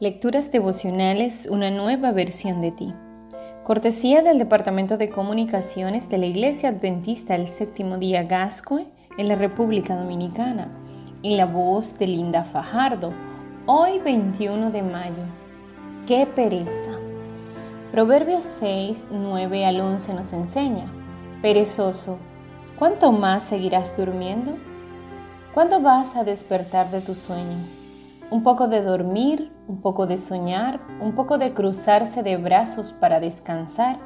Lecturas devocionales, una nueva versión de ti. Cortesía del Departamento de Comunicaciones de la Iglesia Adventista el Séptimo Día Gascue en la República Dominicana, en la voz de Linda Fajardo, hoy 21 de mayo. ¡Qué pereza! Proverbios 6, 9 al 11 nos enseña, perezoso, ¿cuánto más seguirás durmiendo? ¿Cuándo vas a despertar de tu sueño? Un poco de dormir, un poco de soñar, un poco de cruzarse de brazos para descansar,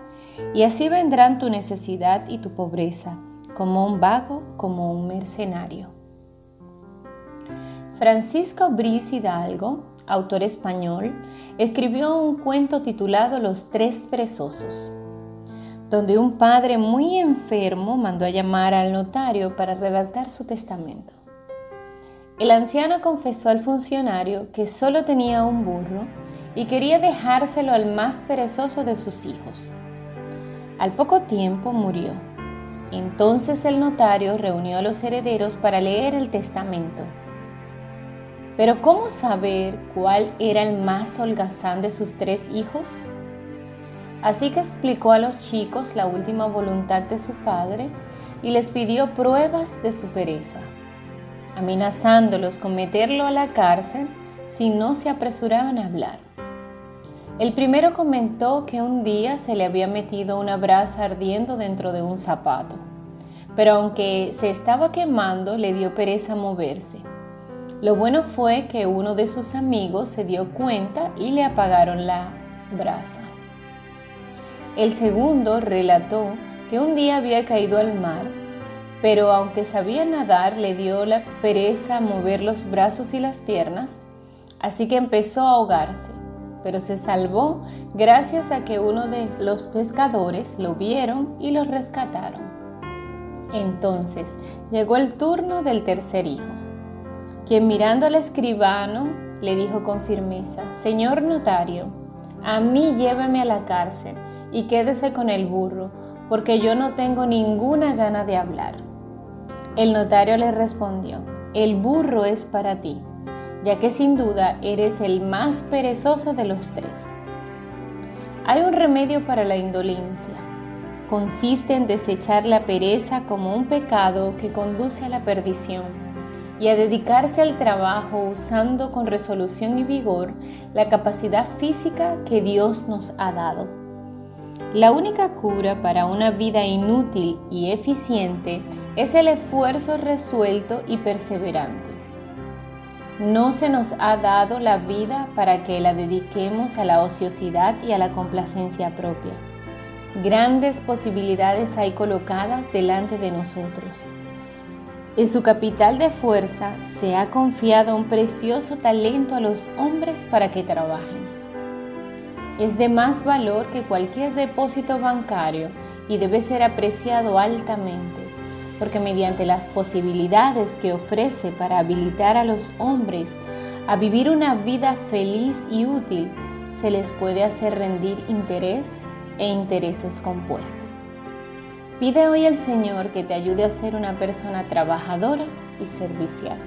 y así vendrán tu necesidad y tu pobreza, como un vago, como un mercenario. Francisco Brice Hidalgo, autor español, escribió un cuento titulado Los tres perezosos, donde un padre muy enfermo mandó a llamar al notario para redactar su testamento. El anciano confesó al funcionario que solo tenía un burro y quería dejárselo al más perezoso de sus hijos. Al poco tiempo murió. Entonces el notario reunió a los herederos para leer el testamento. Pero ¿cómo saber cuál era el más holgazán de sus tres hijos? Así que explicó a los chicos la última voluntad de su padre y les pidió pruebas de su pereza amenazándolos con meterlo a la cárcel si no se apresuraban a hablar. El primero comentó que un día se le había metido una brasa ardiendo dentro de un zapato, pero aunque se estaba quemando le dio pereza moverse. Lo bueno fue que uno de sus amigos se dio cuenta y le apagaron la brasa. El segundo relató que un día había caído al mar pero aunque sabía nadar, le dio la pereza mover los brazos y las piernas, así que empezó a ahogarse, pero se salvó gracias a que uno de los pescadores lo vieron y lo rescataron. Entonces llegó el turno del tercer hijo, quien mirando al escribano le dijo con firmeza, Señor notario, a mí lléveme a la cárcel y quédese con el burro, porque yo no tengo ninguna gana de hablar. El notario le respondió, el burro es para ti, ya que sin duda eres el más perezoso de los tres. Hay un remedio para la indolencia. Consiste en desechar la pereza como un pecado que conduce a la perdición y a dedicarse al trabajo usando con resolución y vigor la capacidad física que Dios nos ha dado. La única cura para una vida inútil y eficiente es el esfuerzo resuelto y perseverante. No se nos ha dado la vida para que la dediquemos a la ociosidad y a la complacencia propia. Grandes posibilidades hay colocadas delante de nosotros. En su capital de fuerza se ha confiado un precioso talento a los hombres para que trabajen es de más valor que cualquier depósito bancario y debe ser apreciado altamente, porque mediante las posibilidades que ofrece para habilitar a los hombres a vivir una vida feliz y útil, se les puede hacer rendir interés e intereses compuestos. Pide hoy al Señor que te ayude a ser una persona trabajadora y servicial.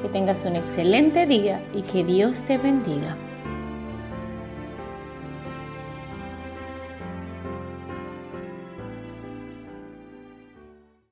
Que tengas un excelente día y que Dios te bendiga.